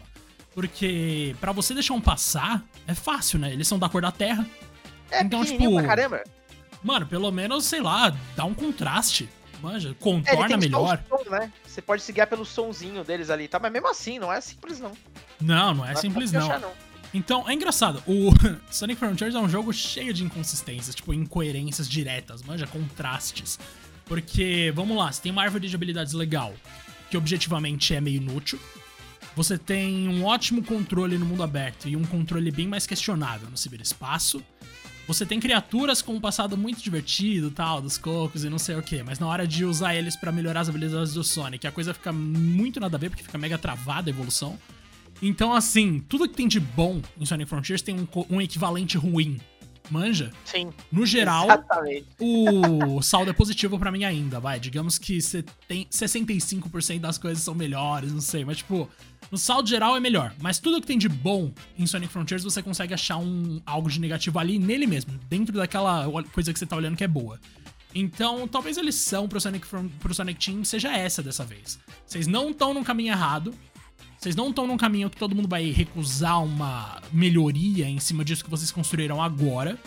Porque para você deixar um passar, é fácil, né? Eles são da cor da terra. É então, tipo. Pra caramba. Mano, pelo menos, sei lá, dá um contraste. Manja, contorna é, melhor. Som, né? Você pode seguir pelo sonzinho deles ali, tá? Mas mesmo assim, não é simples, não. Não, não é não simples, não. Achar, não. Então, é engraçado. O (laughs) Sonic Frontiers é um jogo cheio de inconsistências, tipo, incoerências diretas, manja, contrastes. Porque, vamos lá, você tem uma árvore de habilidades legal, que objetivamente é meio inútil. Você tem um ótimo controle no mundo aberto e um controle bem mais questionável no ciberespaço. Você tem criaturas com um passado muito divertido, tal, dos cocos e não sei o que, mas na hora de usar eles para melhorar as habilidades do Sonic, a coisa fica muito nada a ver, porque fica mega travada a evolução. Então, assim, tudo que tem de bom em Sonic Frontiers tem um, um equivalente ruim. Manja? Sim. No geral, exatamente. o saldo é positivo para mim ainda, vai. Digamos que você tem 65% das coisas são melhores, não sei, mas tipo, no saldo geral é melhor, mas tudo que tem de bom em Sonic Frontiers você consegue achar um, algo de negativo ali nele mesmo, dentro daquela coisa que você tá olhando que é boa. Então, talvez a lição pro Sonic, pro Sonic Team seja essa dessa vez. Vocês não estão no caminho errado. Vocês não estão num caminho que todo mundo vai recusar uma melhoria em cima disso que vocês construíram agora.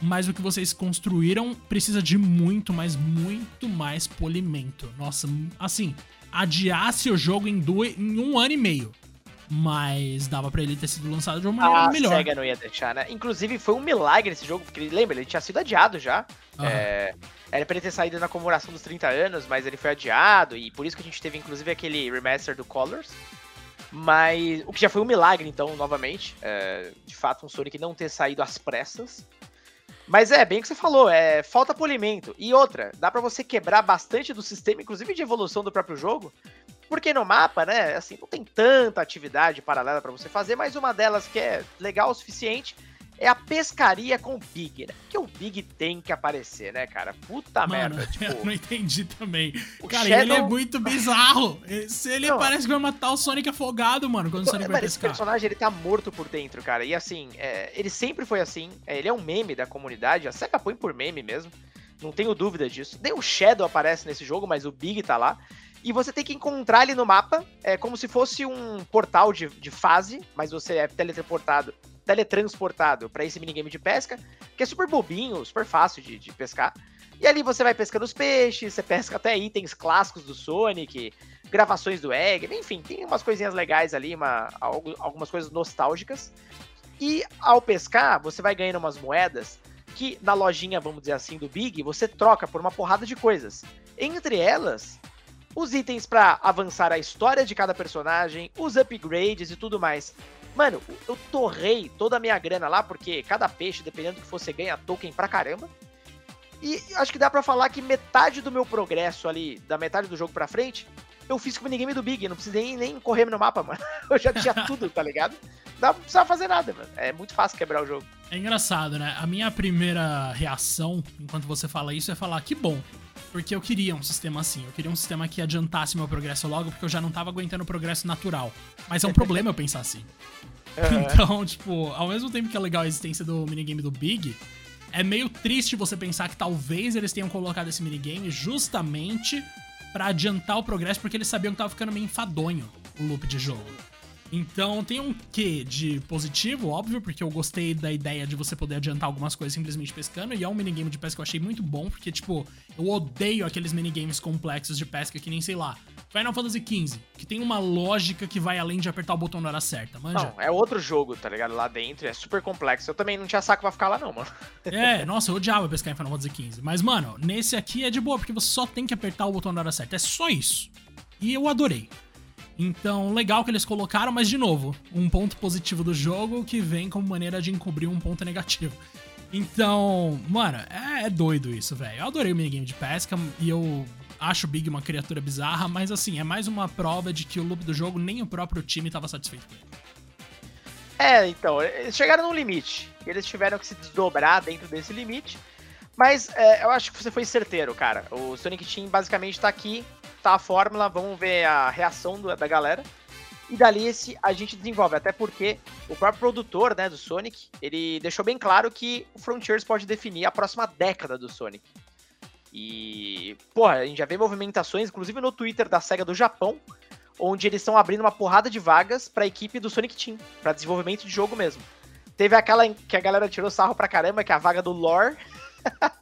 Mas o que vocês construíram precisa de muito, mas muito mais polimento. Nossa, assim, adiasse o jogo em, dois, em um ano e meio. Mas dava para ele ter sido lançado de uma maneira a melhor. A SEGA não ia deixar, né? Inclusive, foi um milagre esse jogo, porque lembra, ele tinha sido adiado já. Uhum. É, era pra ele ter saído na comemoração dos 30 anos, mas ele foi adiado, e por isso que a gente teve, inclusive, aquele remaster do Colors. Mas o que já foi um milagre, então, novamente. É, de fato, um Sonic não ter saído às pressas. Mas é, bem que você falou, é falta polimento. E outra, dá para você quebrar bastante do sistema, inclusive de evolução do próprio jogo, porque no mapa, né, assim, não tem tanta atividade paralela para você fazer, mas uma delas que é legal o suficiente é a pescaria com o Big, né? Que o Big tem que aparecer, né, cara? Puta Mano, merda. (laughs) Tipo, eu não entendi também. Cara, Shadow... ele é muito bizarro. Esse, ele não, parece que vai matar o Sonic afogado, mano, quando o Sonic vai pescar. Esse personagem, ele tá morto por dentro, cara. E assim, é, ele sempre foi assim. É, ele é um meme da comunidade. A SEGA põe por meme mesmo. Não tenho dúvida disso. Nem o Shadow aparece nesse jogo, mas o Big tá lá. E você tem que encontrar ele no mapa, é como se fosse um portal de, de fase, mas você é teletransportado teletransportado para esse minigame de pesca, que é super bobinho, super fácil de, de pescar. E ali você vai pescando os peixes, você pesca até itens clássicos do Sonic, gravações do Egg, enfim, tem umas coisinhas legais ali, uma, algumas coisas nostálgicas. E ao pescar, você vai ganhando umas moedas que na lojinha, vamos dizer assim, do Big, você troca por uma porrada de coisas. Entre elas, os itens para avançar a história de cada personagem, os upgrades e tudo mais. Mano, eu torrei toda a minha grana lá, porque cada peixe, dependendo do que você ganha token pra caramba. E acho que dá para falar que metade do meu progresso ali, da metade do jogo pra frente, eu fiz com o minigame do Big. Não precisei nem correr no mapa, mano. (laughs) Eu já tinha (laughs) tudo, tá ligado? Não precisava fazer nada, mano. É muito fácil quebrar o jogo. É engraçado, né? A minha primeira reação, enquanto você fala isso, é falar que bom. Porque eu queria um sistema assim. Eu queria um sistema que adiantasse meu progresso logo, porque eu já não tava aguentando o progresso natural. Mas é um problema eu pensar assim. Uhum. (laughs) Então, tipo, ao mesmo tempo que é legal a existência do minigame do Big, é meio triste você pensar que talvez eles tenham colocado esse minigame justamente para adiantar o progresso, porque eles sabiam que tava ficando meio enfadonho o loop de jogo. Então tem um quê de positivo, óbvio, porque eu gostei da ideia de você poder adiantar algumas coisas simplesmente pescando, e é um minigame de pesca que eu achei muito bom, porque, tipo, eu odeio aqueles minigames complexos de pesca que nem, sei lá, Final Fantasy XV, que tem uma lógica que vai além de apertar o botão na hora certa, manja? Não, é outro jogo, tá ligado? Lá dentro, é super complexo. Eu também não tinha saco pra ficar lá não, mano. É, nossa, eu odiava pescar em Final Fantasy XV. Mas, mano, nesse aqui é de boa, porque você só tem que apertar o botão na hora certa. É só isso. E eu adorei. Então, legal que eles colocaram, mas de novo, um ponto positivo do jogo que vem como maneira de encobrir um ponto negativo. Então, mano, é, é doido isso, velho. Eu adorei o minigame de pesca e eu acho o Big uma criatura bizarra, mas assim, é mais uma prova de que o loop do jogo nem o próprio time estava satisfeito com ele. É, então, eles chegaram num limite. Eles tiveram que se desdobrar dentro desse limite. Mas é, eu acho que você foi certeiro, cara. O Sonic Team basicamente tá aqui tá a fórmula, vamos ver a reação do, da galera. E dali esse a gente desenvolve, até porque o próprio produtor né, do Sonic, ele deixou bem claro que o Frontiers pode definir a próxima década do Sonic. E, porra, a gente já vê movimentações, inclusive no Twitter da SEGA do Japão, onde eles estão abrindo uma porrada de vagas para a equipe do Sonic Team, para desenvolvimento de jogo mesmo. Teve aquela que a galera tirou sarro pra caramba, que é a vaga do Lore,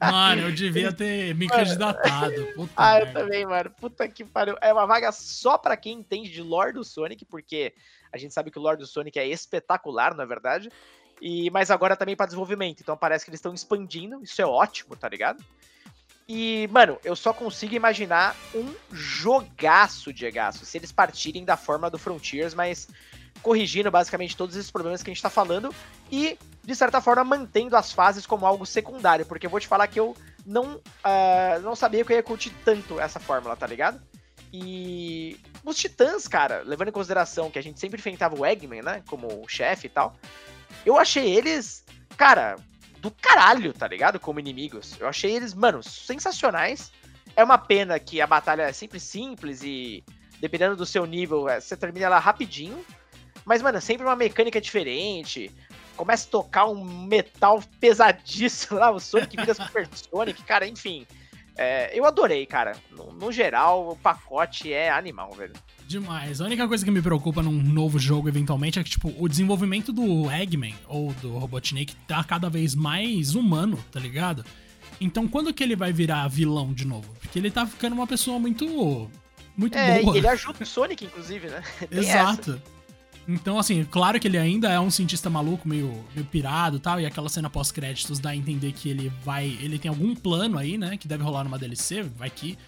Mano, eu devia ter me candidatado. Puta ah, merda. eu também, mano. Puta que pariu. É uma vaga só pra quem entende de lore do Sonic, porque a gente sabe que o lore do Sonic é espetacular, na é verdade. E, mas agora também para desenvolvimento. Então parece que eles estão expandindo. Isso é ótimo, tá ligado? E, mano, eu só consigo imaginar um jogaço de Egaço se eles partirem da forma do Frontiers, mas corrigindo basicamente todos esses problemas que a gente tá falando e, de certa forma, mantendo as fases como algo secundário, porque eu vou te falar que eu não, uh, não sabia que eu ia curtir tanto essa fórmula, tá ligado? E os titãs, cara, levando em consideração que a gente sempre enfrentava o Eggman, né, como chefe e tal, eu achei eles, cara, do caralho, tá ligado? Como inimigos. Eu achei eles, mano, sensacionais. É uma pena que a batalha é sempre simples e, dependendo do seu nível, é, você termina ela rapidinho. Mas, mano, é sempre uma mecânica diferente. Começa a tocar um metal pesadíssimo lá, o Sonic vira Super Sonic, cara, enfim. É, eu adorei, cara. No, no, geral, o pacote é animal, velho. Demais. A única coisa que me preocupa num novo jogo, eventualmente, é que, tipo, o desenvolvimento do Eggman ou do Robotnik tá cada vez mais humano, tá ligado? Então, quando que ele vai virar vilão de novo? Porque ele tá ficando uma pessoa muito. Muito é, boa. ele ajuda o Sonic, inclusive, né? (laughs) Exato. Então, assim, claro que ele ainda é um cientista maluco, meio, meio pirado e tal, e aquela cena pós-créditos dá a entender que ele vai. Ele tem algum plano aí, né? Que deve rolar numa DLC, vai que.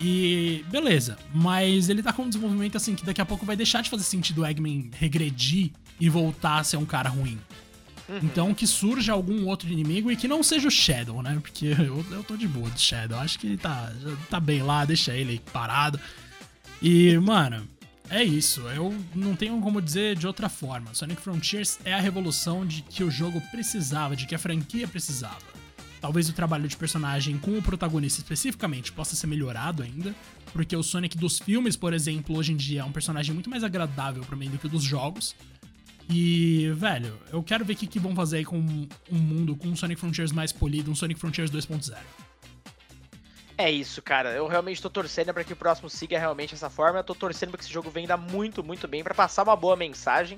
E beleza, mas ele tá com um desenvolvimento assim que daqui a pouco vai deixar de fazer sentido o Eggman regredir e voltar a ser um cara ruim. Uhum. Então que surja algum outro inimigo e que não seja o Shadow, né? Porque (laughs) eu, eu tô de boa do Shadow. Acho que ele tá, tá bem lá, deixa ele parado. E, mano, é isso. Eu não tenho como dizer de outra forma. Sonic Frontiers é a revolução de que o jogo precisava, de que a franquia precisava. Talvez o trabalho de personagem com o protagonista especificamente possa ser melhorado ainda, porque o Sonic dos filmes, por exemplo, hoje em dia é um personagem muito mais agradável para mim do que o dos jogos. E, velho, eu quero ver o que, que vão fazer aí com um mundo com um Sonic Frontiers mais polido, um Sonic Frontiers 2.0. É isso, cara. Eu realmente tô torcendo para que o próximo siga realmente essa forma. Eu tô torcendo para que esse jogo venda muito, muito bem, para passar uma boa mensagem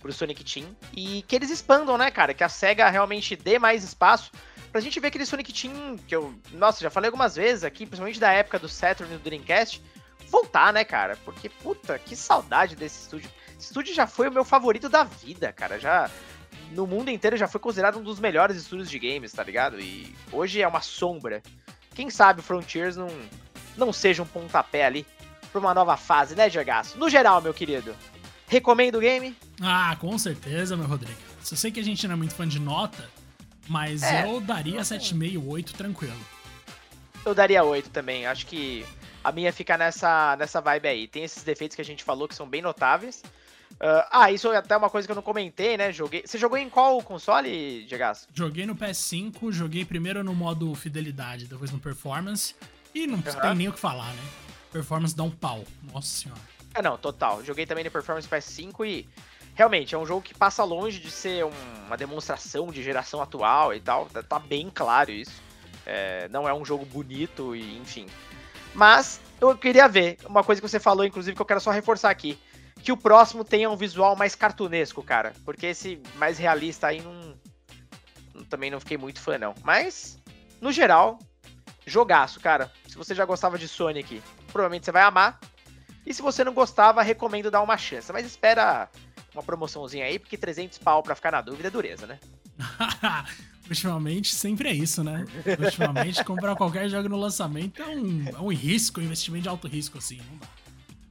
pro Sonic Team. E que eles expandam, né, cara? Que a SEGA realmente dê mais espaço pra gente ver aquele Sonic Team que eu, nossa, já falei algumas vezes aqui, principalmente da época do Saturn e do Dreamcast, voltar, né, cara? Porque, puta, que saudade desse estúdio. Esse estúdio já foi o meu favorito da vida, cara. Já no mundo inteiro já foi considerado um dos melhores estúdios de games, tá ligado? E hoje é uma sombra. Quem sabe o Frontiers não, não seja um pontapé ali pra uma nova fase, né, Gergaço? No geral, meu querido, recomendo o game? Ah, com certeza, meu Rodrigo. Eu sei que a gente não é muito fã de nota, mas é, eu daria 7,5, 8 tranquilo. Eu daria 8 também. Acho que a minha fica nessa, nessa vibe aí. Tem esses defeitos que a gente falou que são bem notáveis. Uh, ah, isso é até uma coisa que eu não comentei, né? Joguei. Você jogou em qual console, Diego? Joguei no PS5, joguei primeiro no modo fidelidade, depois no performance. E não uhum. tem nem o que falar, né? Performance dá um pau. Nossa senhora. É, não, total. Joguei também no Performance PS5 e realmente é um jogo que passa longe de ser um, uma demonstração de geração atual e tal. Tá, tá bem claro isso. É, não é um jogo bonito e enfim. Mas eu queria ver uma coisa que você falou, inclusive, que eu quero só reforçar aqui que o próximo tenha um visual mais cartunesco, cara. Porque esse mais realista aí não. Também não fiquei muito fã, não. Mas, no geral, jogaço, cara. Se você já gostava de Sonic, provavelmente você vai amar. E se você não gostava, recomendo dar uma chance. Mas espera uma promoçãozinha aí, porque 300 pau pra ficar na dúvida é dureza, né? (laughs) Ultimamente sempre é isso, né? Ultimamente comprar qualquer jogo no lançamento é um, é um risco, um investimento de alto risco, assim. Não dá.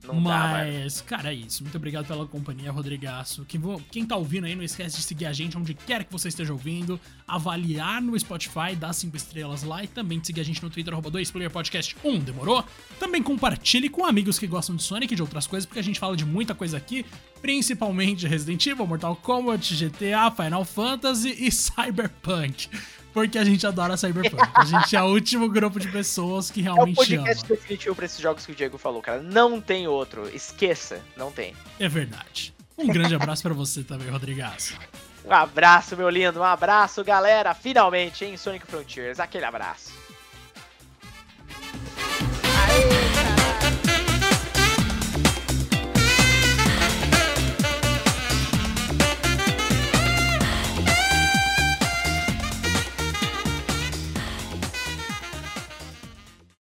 Não Mas, dá, cara, é isso. Muito obrigado pela companhia, Rodrigaço. Quem, quem tá ouvindo aí, não esquece de seguir a gente onde quer que você esteja ouvindo, avaliar no Spotify, dar cinco estrelas lá e também seguir a gente no Twitter, arroba 2playerpodcast1, demorou? Também compartilhe com amigos que gostam de Sonic e de outras coisas, porque a gente fala de muita coisa aqui, principalmente Resident Evil, Mortal Kombat, GTA, Final Fantasy e Cyberpunk porque a gente adora Cyberpunk. A gente é o último grupo de pessoas que realmente ama. É o podcast ama. definitivo pra esses jogos que o Diego falou, cara. Não tem outro. Esqueça, não tem. É verdade. Um grande abraço para você também, Rodrigaço. Um abraço, meu lindo. Um abraço, galera. Finalmente, em Sonic Frontiers. Aquele abraço.